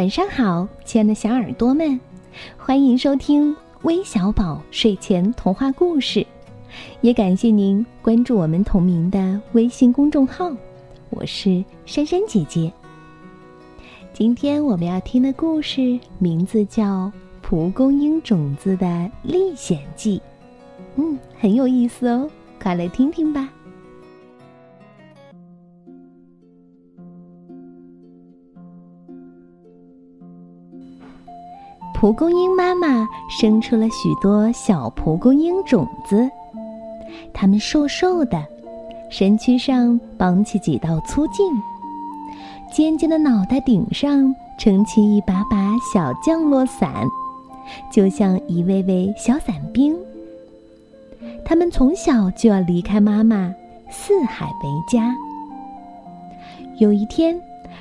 晚上好，亲爱的小耳朵们，欢迎收听微小宝睡前童话故事，也感谢您关注我们同名的微信公众号。我是珊珊姐姐。今天我们要听的故事名字叫《蒲公英种子的历险记》，嗯，很有意思哦，快来听听吧。蒲公英妈妈生出了许多小蒲公英种子，它们瘦瘦的，身躯上绑起几道粗茎，尖尖的脑袋顶上撑起一把把小降落伞，就像一位位小伞兵。它们从小就要离开妈妈，四海为家。有一天，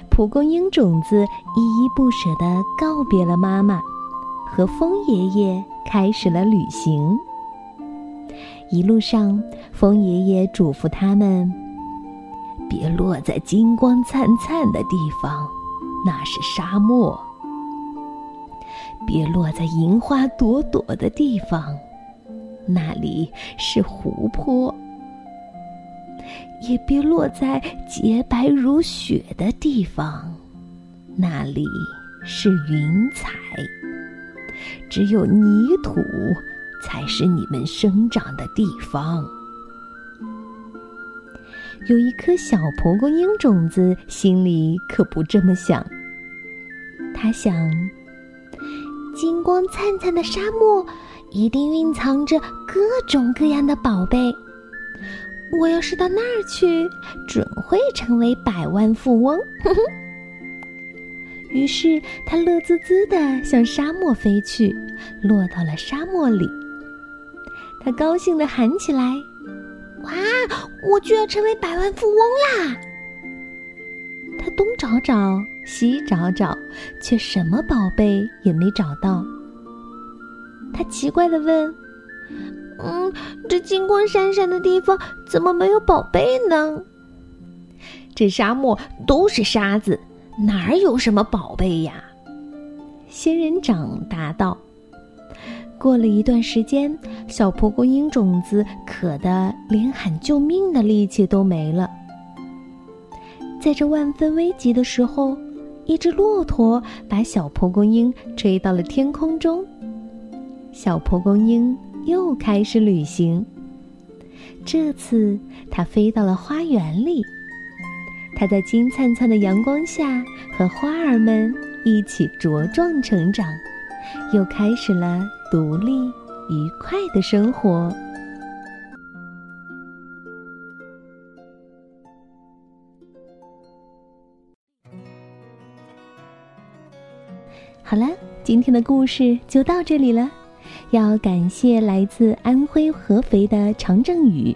蒲公英种子依依不舍地告别了妈妈。和风爷爷开始了旅行。一路上，风爷爷嘱咐他们：“别落在金光灿灿的地方，那是沙漠；别落在银花朵朵的地方，那里是湖泊；也别落在洁白如雪的地方，那里是云彩。”只有泥土才是你们生长的地方。有一颗小蒲公英种子，心里可不这么想。他想，金光灿灿的沙漠一定蕴藏着各种各样的宝贝。我要是到那儿去，准会成为百万富翁。于是，他乐滋滋地向沙漠飞去，落到了沙漠里。他高兴地喊起来：“哇，我就要成为百万富翁啦！”他东找找，西找找，却什么宝贝也没找到。他奇怪地问：“嗯，这金光闪闪的地方怎么没有宝贝呢？这沙漠都是沙子。”哪儿有什么宝贝呀？仙人掌答道。过了一段时间，小蒲公英种子渴得连喊救命的力气都没了。在这万分危急的时候，一只骆驼把小蒲公英吹到了天空中。小蒲公英又开始旅行。这次，它飞到了花园里。它在金灿灿的阳光下和花儿们一起茁壮成长，又开始了独立愉快的生活。好了，今天的故事就到这里了。要感谢来自安徽合肥的常正宇，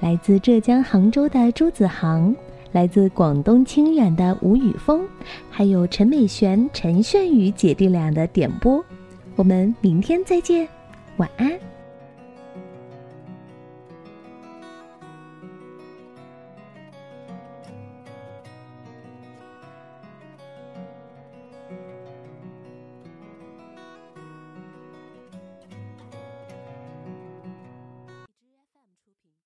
来自浙江杭州的朱子航。来自广东清远的吴宇峰，还有陈美璇、陈炫宇姐弟俩的点播，我们明天再见，晚安。